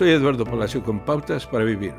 Soy Eduardo Palacio con Pautas para Vivir.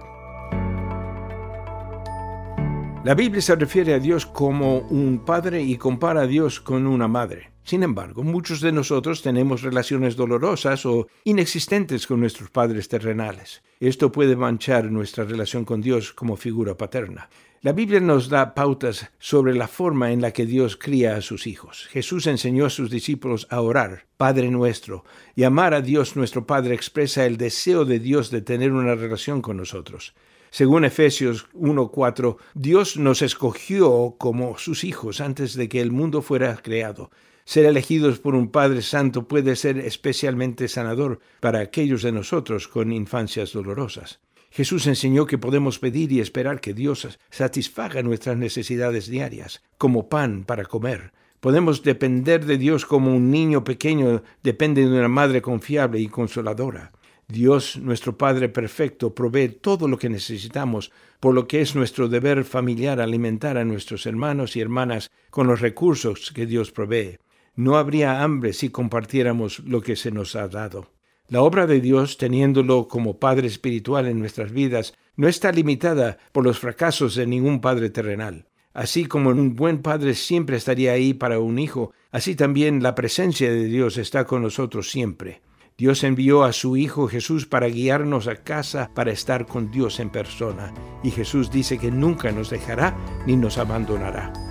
La Biblia se refiere a Dios como un padre y compara a Dios con una madre. Sin embargo, muchos de nosotros tenemos relaciones dolorosas o inexistentes con nuestros padres terrenales. Esto puede manchar nuestra relación con Dios como figura paterna. La Biblia nos da pautas sobre la forma en la que Dios cría a sus hijos. Jesús enseñó a sus discípulos a orar, Padre nuestro, y amar a Dios nuestro Padre expresa el deseo de Dios de tener una relación con nosotros. Según Efesios 1:4, Dios nos escogió como sus hijos antes de que el mundo fuera creado. Ser elegidos por un Padre Santo puede ser especialmente sanador para aquellos de nosotros con infancias dolorosas. Jesús enseñó que podemos pedir y esperar que Dios satisfaga nuestras necesidades diarias, como pan para comer. Podemos depender de Dios como un niño pequeño depende de una madre confiable y consoladora. Dios, nuestro Padre perfecto, provee todo lo que necesitamos, por lo que es nuestro deber familiar alimentar a nuestros hermanos y hermanas con los recursos que Dios provee. No habría hambre si compartiéramos lo que se nos ha dado. La obra de Dios, teniéndolo como Padre espiritual en nuestras vidas, no está limitada por los fracasos de ningún Padre terrenal. Así como un buen Padre siempre estaría ahí para un hijo, así también la presencia de Dios está con nosotros siempre. Dios envió a su Hijo Jesús para guiarnos a casa, para estar con Dios en persona. Y Jesús dice que nunca nos dejará ni nos abandonará.